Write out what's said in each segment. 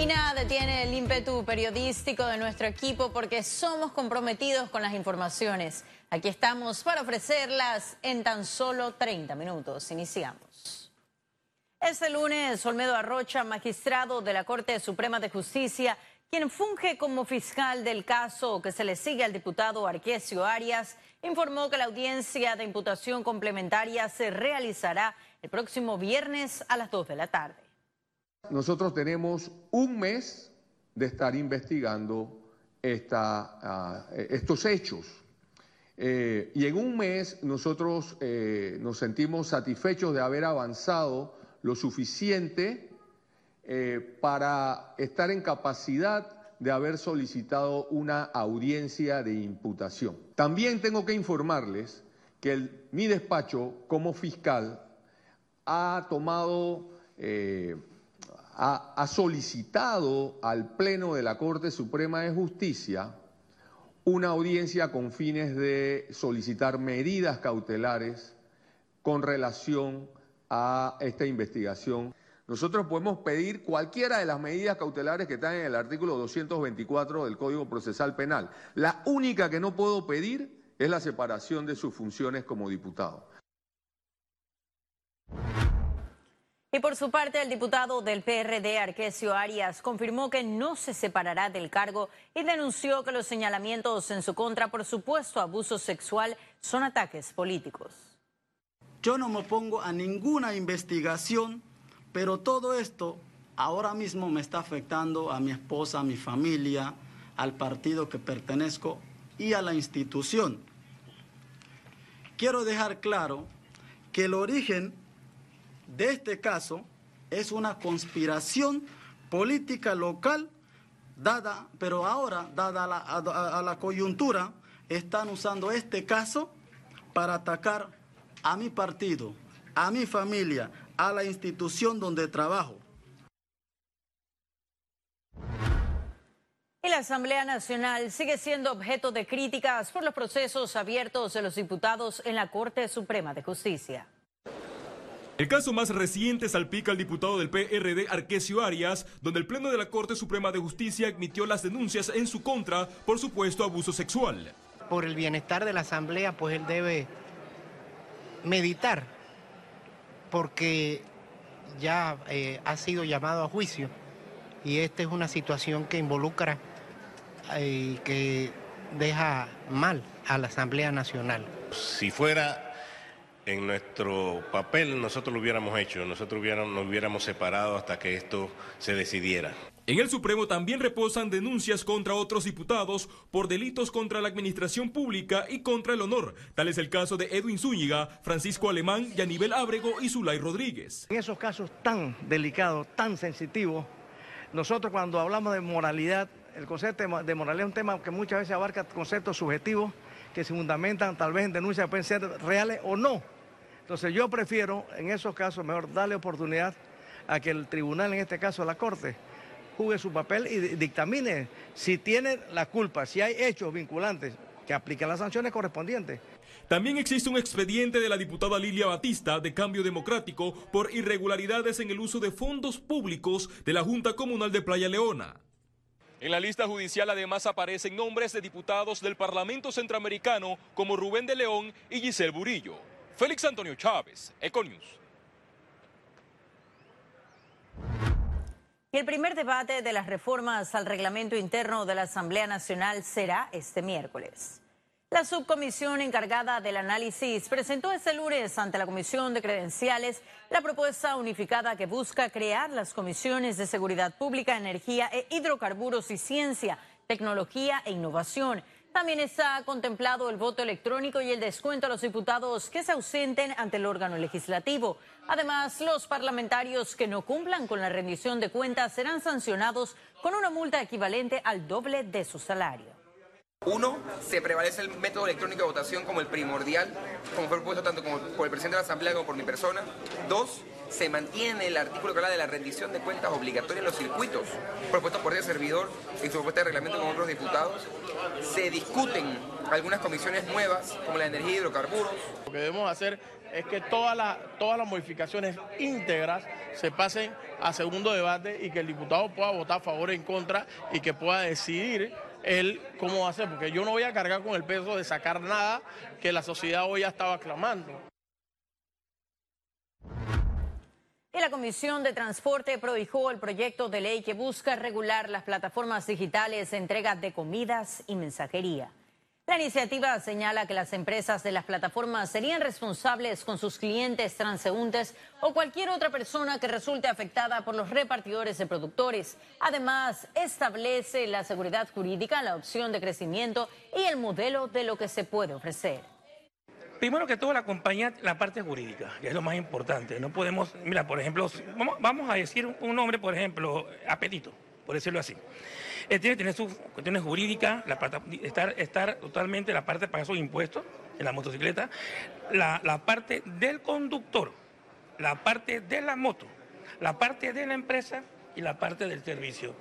Y nada detiene el ímpetu periodístico de nuestro equipo porque somos comprometidos con las informaciones. Aquí estamos para ofrecerlas en tan solo 30 minutos. Iniciamos. Este lunes, Olmedo Arrocha, magistrado de la Corte Suprema de Justicia, quien funge como fiscal del caso que se le sigue al diputado Arquesio Arias, informó que la audiencia de imputación complementaria se realizará el próximo viernes a las 2 de la tarde. Nosotros tenemos un mes de estar investigando esta, uh, estos hechos. Eh, y en un mes nosotros eh, nos sentimos satisfechos de haber avanzado lo suficiente eh, para estar en capacidad de haber solicitado una audiencia de imputación. También tengo que informarles que mi despacho como fiscal ha tomado, eh, ha, solicitado al Pleno de la Corte Suprema de Justicia una audiencia con fines de solicitar medidas cautelares con relación a esta investigación. Nosotros podemos pedir cualquiera de las medidas cautelares que están en el artículo 224 del Código Procesal Penal. La única que no puedo pedir es la separación de sus funciones como diputado. Y por su parte, el diputado del PRD, Arquesio Arias, confirmó que no se separará del cargo y denunció que los señalamientos en su contra por supuesto abuso sexual son ataques políticos. Yo no me opongo a ninguna investigación, pero todo esto ahora mismo me está afectando a mi esposa, a mi familia, al partido que pertenezco y a la institución. Quiero dejar claro que el origen de este caso es una conspiración política local dada, pero ahora, dada a, a la coyuntura, están usando este caso para atacar a mi partido, a mi familia, a la institución donde trabajo. Y la Asamblea Nacional sigue siendo objeto de críticas por los procesos abiertos de los diputados en la Corte Suprema de Justicia. El caso más reciente salpica al diputado del PRD Arquesio Arias, donde el Pleno de la Corte Suprema de Justicia admitió las denuncias en su contra por supuesto abuso sexual. Por el bienestar de la Asamblea, pues él debe meditar, porque ya eh, ha sido llamado a juicio y esta es una situación que involucra y eh, que deja mal a la Asamblea Nacional. Si fuera en nuestro papel nosotros lo hubiéramos hecho, nosotros hubiéramos, nos hubiéramos separado hasta que esto se decidiera. En el Supremo también reposan denuncias contra otros diputados por delitos contra la administración pública y contra el honor. Tal es el caso de Edwin Zúñiga, Francisco Alemán, Yanivel Ábrego y Zulay Rodríguez. En esos casos tan delicados, tan sensitivos, nosotros cuando hablamos de moralidad, el concepto de moralidad es un tema que muchas veces abarca conceptos subjetivos que se fundamentan tal vez en denuncias que pueden ser reales o no. Entonces yo prefiero en esos casos mejor darle oportunidad a que el tribunal, en este caso la Corte, juegue su papel y dictamine si tiene la culpa, si hay hechos vinculantes que apliquen las sanciones correspondientes. También existe un expediente de la diputada Lilia Batista de Cambio Democrático por irregularidades en el uso de fondos públicos de la Junta Comunal de Playa Leona. En la lista judicial además aparecen nombres de diputados del Parlamento Centroamericano como Rubén de León y Giselle Burillo. Félix Antonio Chávez, Econius. Y el primer debate de las reformas al reglamento interno de la Asamblea Nacional será este miércoles. La subcomisión encargada del análisis presentó este lunes ante la Comisión de Credenciales la propuesta unificada que busca crear las comisiones de Seguridad Pública, Energía e Hidrocarburos y Ciencia, Tecnología e Innovación. También está contemplado el voto electrónico y el descuento a los diputados que se ausenten ante el órgano legislativo. Además, los parlamentarios que no cumplan con la rendición de cuentas serán sancionados con una multa equivalente al doble de su salario. Uno, se prevalece el método electrónico de votación como el primordial, como fue propuesto tanto como por el presidente de la Asamblea como por mi persona. Dos, se mantiene el artículo que habla de la rendición de cuentas obligatoria en los circuitos, propuesto por el servidor en su propuesta de reglamento con otros diputados. Se discuten algunas comisiones nuevas, como la energía y hidrocarburos. Lo que debemos hacer es que todas las, todas las modificaciones íntegras se pasen a segundo debate y que el diputado pueda votar a favor o en contra y que pueda decidir él cómo va a hacer, porque yo no voy a cargar con el peso de sacar nada que la sociedad hoy ya estaba clamando. Y la Comisión de Transporte prohijó el proyecto de ley que busca regular las plataformas digitales de entrega de comidas y mensajería. La iniciativa señala que las empresas de las plataformas serían responsables con sus clientes transeúntes o cualquier otra persona que resulte afectada por los repartidores de productores. Además, establece la seguridad jurídica, la opción de crecimiento y el modelo de lo que se puede ofrecer. Primero que todo, la compañía, la parte jurídica, que es lo más importante. No podemos, mira, por ejemplo, vamos, a decir un nombre, por ejemplo, apetito, por decirlo así. Tiene que tener sus cuestiones jurídicas, estar, estar totalmente la parte de pagar sus impuestos en la motocicleta, la, parte del conductor, la parte de la moto, la parte de la empresa y la parte del servicio.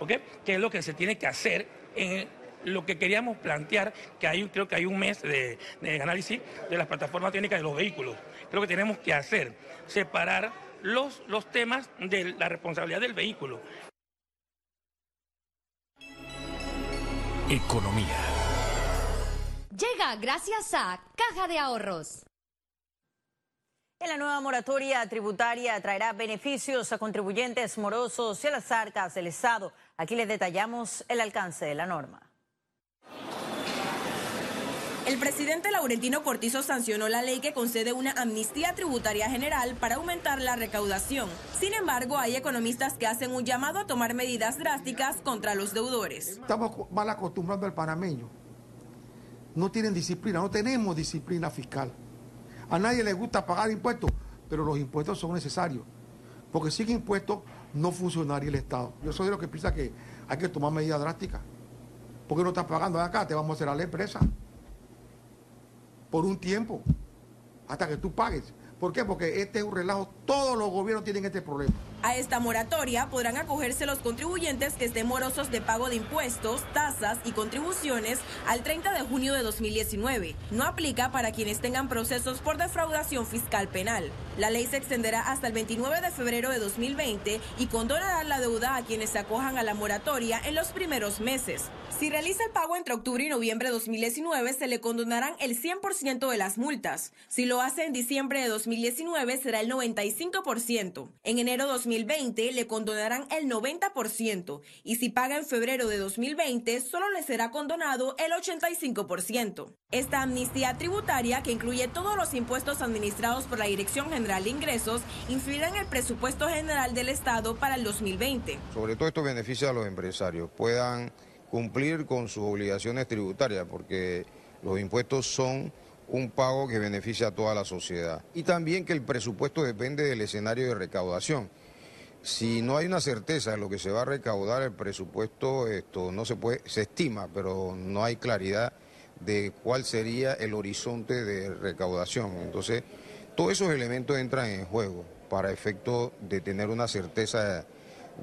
¿Ok? Que es lo que se tiene que hacer en lo que queríamos plantear, que hay, creo que hay un mes de, de, análisis de las plataformas técnicas de los vehículos. Creo que tenemos que hacer, separar los, los temas de la responsabilidad del vehículo. Economía. Llega gracias a Caja de Ahorros. En la nueva moratoria tributaria traerá beneficios a contribuyentes morosos y a las arcas del Estado. Aquí les detallamos el alcance de la norma. El presidente Laurentino Cortizo sancionó la ley que concede una amnistía tributaria general para aumentar la recaudación. Sin embargo, hay economistas que hacen un llamado a tomar medidas drásticas contra los deudores. Estamos mal acostumbrando al panameño. No tienen disciplina, no tenemos disciplina fiscal. A nadie le gusta pagar impuestos, pero los impuestos son necesarios. Porque sin impuestos no funcionaría el Estado. Yo soy de los que piensa que hay que tomar medidas drásticas. ¿Por qué no estás pagando acá? Te vamos a hacer a la empresa por un tiempo, hasta que tú pagues. ¿Por qué? Porque este es un relajo, todos los gobiernos tienen este problema. A esta moratoria podrán acogerse los contribuyentes que estén morosos de pago de impuestos, tasas y contribuciones al 30 de junio de 2019. No aplica para quienes tengan procesos por defraudación fiscal penal. La ley se extenderá hasta el 29 de febrero de 2020 y condonará la deuda a quienes se acojan a la moratoria en los primeros meses. Si realiza el pago entre octubre y noviembre de 2019, se le condonarán el 100% de las multas. Si lo hace en diciembre de 2019, será el 95%. En enero de 2020, le condonarán el 90%. Y si paga en febrero de 2020, solo le será condonado el 85%. Esta amnistía tributaria, que incluye todos los impuestos administrados por la Dirección General Ingresos, influirá en el presupuesto general del Estado para el 2020. Sobre todo esto beneficia a los empresarios, puedan cumplir con sus obligaciones tributarias, porque los impuestos son un pago que beneficia a toda la sociedad. Y también que el presupuesto depende del escenario de recaudación. Si no hay una certeza de lo que se va a recaudar, el presupuesto esto no se puede, se estima, pero no hay claridad de cuál sería el horizonte de recaudación. Entonces, todos esos elementos entran en juego para efecto de tener una certeza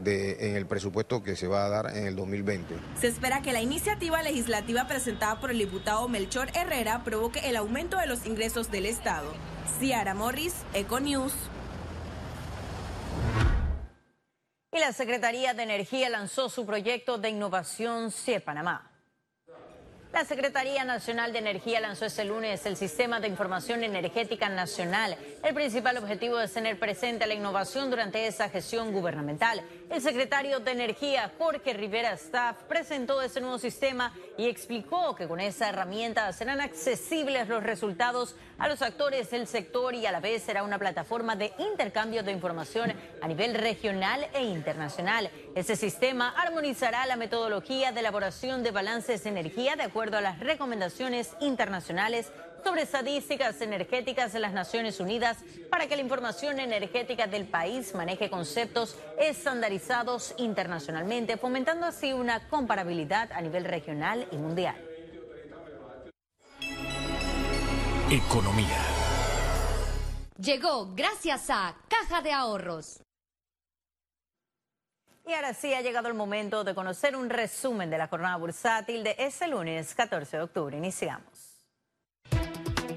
en el presupuesto que se va a dar en el 2020. Se espera que la iniciativa legislativa presentada por el diputado Melchor Herrera provoque el aumento de los ingresos del Estado. Ciara Morris, Econews. Y la Secretaría de Energía lanzó su proyecto de innovación CIE Panamá. La Secretaría Nacional de Energía lanzó este lunes el Sistema de Información Energética Nacional. El principal objetivo es tener presente la innovación durante esa gestión gubernamental. El secretario de Energía, Jorge Rivera Staff, presentó este nuevo sistema y explicó que con esa herramienta serán accesibles los resultados a los actores del sector y a la vez será una plataforma de intercambio de información a nivel regional e internacional. Ese sistema armonizará la metodología de elaboración de balances de energía de acuerdo a las recomendaciones internacionales sobre estadísticas energéticas de las Naciones Unidas para que la información energética del país maneje conceptos estandarizados internacionalmente, fomentando así una comparabilidad a nivel regional y mundial. Economía. Llegó gracias a Caja de Ahorros. Y ahora sí ha llegado el momento de conocer un resumen de la jornada bursátil de este lunes 14 de octubre. Iniciamos.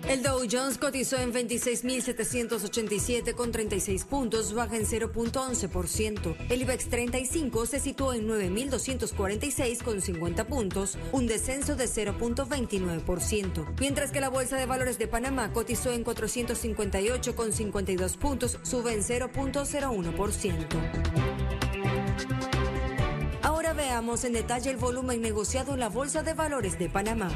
El Dow Jones cotizó en 26.787 con 36 puntos, baja en 0.11%. El IBEX 35 se situó en 9.246 con 50 puntos, un descenso de 0.29%. Mientras que la Bolsa de Valores de Panamá cotizó en 458 con 52 puntos, sube en 0.01%. Ahora veamos en detalle el volumen negociado en la Bolsa de Valores de Panamá.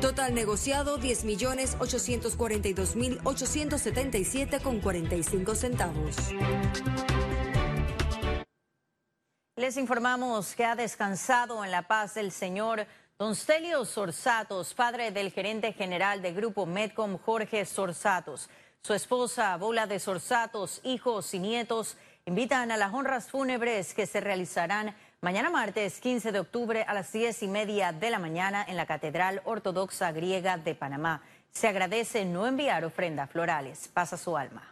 Total negociado 10 millones 842 mil 877 con 45 centavos. Les informamos que ha descansado en la paz del Señor Don Stelio Sorsatos, padre del gerente general de Grupo Medcom Jorge Sorsatos. Su esposa, Bola de Sorsatos, hijos y nietos invitan a las honras fúnebres que se realizarán Mañana martes 15 de octubre a las 10 y media de la mañana en la Catedral Ortodoxa Griega de Panamá. Se agradece no enviar ofrendas florales. Pasa su alma.